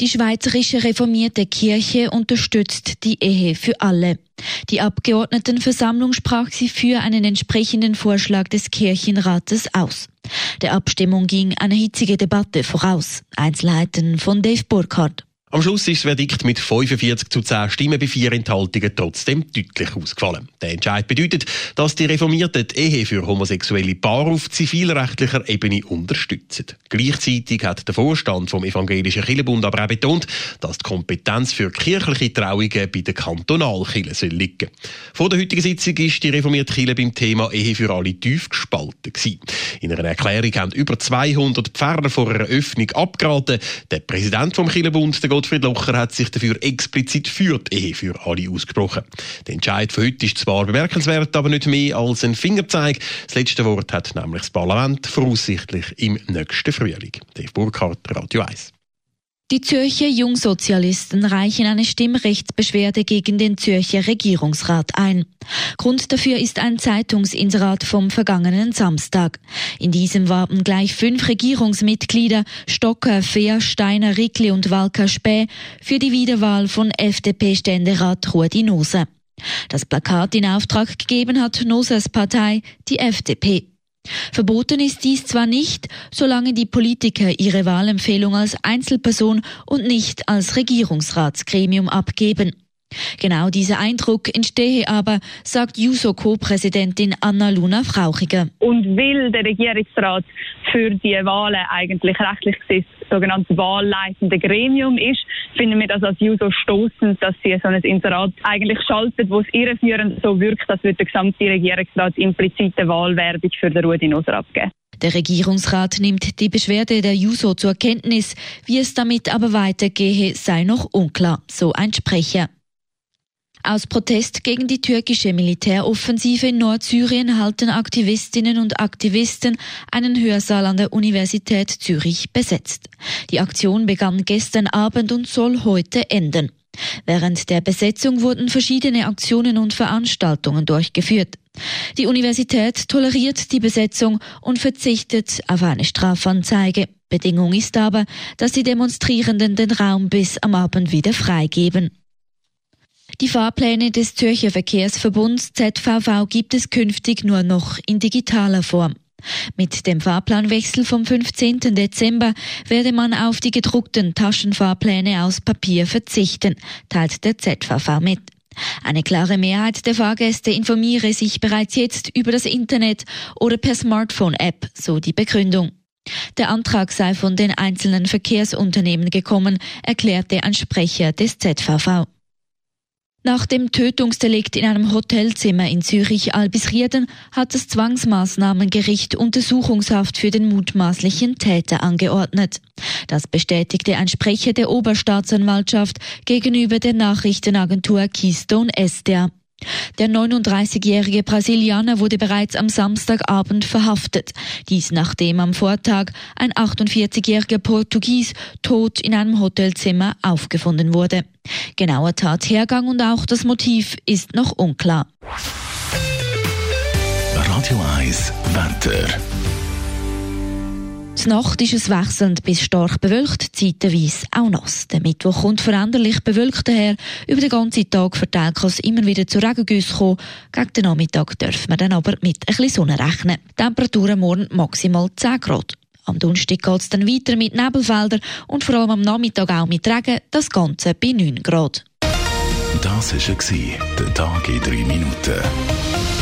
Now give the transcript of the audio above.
Die Schweizerische Reformierte Kirche unterstützt die Ehe für alle. Die Abgeordnetenversammlung sprach sie für einen entsprechenden Vorschlag des Kirchenrates aus. Der Abstimmung ging eine hitzige Debatte voraus. Einzelheiten von Dave Burkhardt. Am Schluss ist das Verdikt mit 45 zu 10 Stimmen bei vier Enthaltungen trotzdem deutlich ausgefallen. Der Entscheid bedeutet, dass die Reformierten die Ehe für homosexuelle Paare auf zivilrechtlicher Ebene unterstützen. Gleichzeitig hat der Vorstand vom Evangelischen Kirchenbund aber auch betont, dass die Kompetenz für kirchliche Trauungen bei den Kantonalkirchen liegen Vor der heutigen Sitzung ist die reformierte Kirche beim Thema Ehe für alle tief gespalten gewesen. In einer Erklärung haben über 200 Pfarrer vor einer Öffnung abgeraten. Der Präsident vom Kirchenbund, der Gottfried Locher hat sich dafür explizit für die Ehe für alle ausgesprochen. Der Entscheid von heute ist zwar bemerkenswert, aber nicht mehr als ein Fingerzeig. Das letzte Wort hat nämlich das Parlament voraussichtlich im nächsten Frühling. Dave Burkhardt, Radio 1. Die Zürcher Jungsozialisten reichen eine Stimmrechtsbeschwerde gegen den Zürcher Regierungsrat ein. Grund dafür ist ein Zeitungsinserat vom vergangenen Samstag. In diesem warben gleich fünf Regierungsmitglieder Stocker, Fehr, Steiner, Rickli und Walker Späh für die Wiederwahl von FDP-Ständerat Rudi Nose. Das Plakat in Auftrag gegeben hat Nosers Partei, die FDP. Verboten ist dies zwar nicht, solange die Politiker ihre Wahlempfehlung als Einzelperson und nicht als Regierungsratsgremium abgeben. Genau dieser Eindruck entstehe aber, sagt JUSO-Co-Präsidentin Anna-Luna Frauchiger. Und will der Regierungsrat für die Wahlen eigentlich rechtlich gesehen sogenannte wahlleitende Gremium ist, finden wir das als JUSO stoßend, dass sie so ein Inserat eigentlich schaltet, wo es irreführend so wirkt, als würde der gesamte Regierungsrat implizite Wahlwerbung für den Rudi Noser abgeben. Der Regierungsrat nimmt die Beschwerde der JUSO zur Kenntnis. Wie es damit aber weitergehe, sei noch unklar, so ein Sprecher. Aus Protest gegen die türkische Militäroffensive in Nordsyrien halten Aktivistinnen und Aktivisten einen Hörsaal an der Universität Zürich besetzt. Die Aktion begann gestern Abend und soll heute enden. Während der Besetzung wurden verschiedene Aktionen und Veranstaltungen durchgeführt. Die Universität toleriert die Besetzung und verzichtet auf eine Strafanzeige. Bedingung ist aber, dass die Demonstrierenden den Raum bis am Abend wieder freigeben. Die Fahrpläne des Zürcher Verkehrsverbunds ZVV gibt es künftig nur noch in digitaler Form. Mit dem Fahrplanwechsel vom 15. Dezember werde man auf die gedruckten Taschenfahrpläne aus Papier verzichten, teilt der ZVV mit. Eine klare Mehrheit der Fahrgäste informiere sich bereits jetzt über das Internet oder per Smartphone-App, so die Begründung. Der Antrag sei von den einzelnen Verkehrsunternehmen gekommen, erklärte ein Sprecher des ZVV. Nach dem Tötungsdelikt in einem Hotelzimmer in Zürich-Albisrieden hat das Zwangsmaßnahmengericht Untersuchungshaft für den mutmaßlichen Täter angeordnet. Das bestätigte ein Sprecher der Oberstaatsanwaltschaft gegenüber der Nachrichtenagentur Keystone Estia. Der 39-jährige Brasilianer wurde bereits am Samstagabend verhaftet. Dies nachdem am Vortag ein 48-jähriger Portugies tot in einem Hotelzimmer aufgefunden wurde. Genauer Tathergang und auch das Motiv ist noch unklar. Radio 1 Wetter. Die Nacht ist es wechselnd bis stark bewölkt, zeitweise auch nass. Der Mittwoch kommt veränderlich bewölkt daher. Über den ganzen Tag verteilt kann es immer wieder zu Regengüssen kommen. Gegen den Nachmittag dürfen wir dann aber mit ein bisschen Sonne rechnen. Temperaturen morgen maximal 10 Grad. Am Donnerstag geht es dann weiter mit Nebelfeldern und vor allem am Nachmittag auch mit Regen, das Ganze bei 9 Grad. Das war der Tag in 3 Minuten.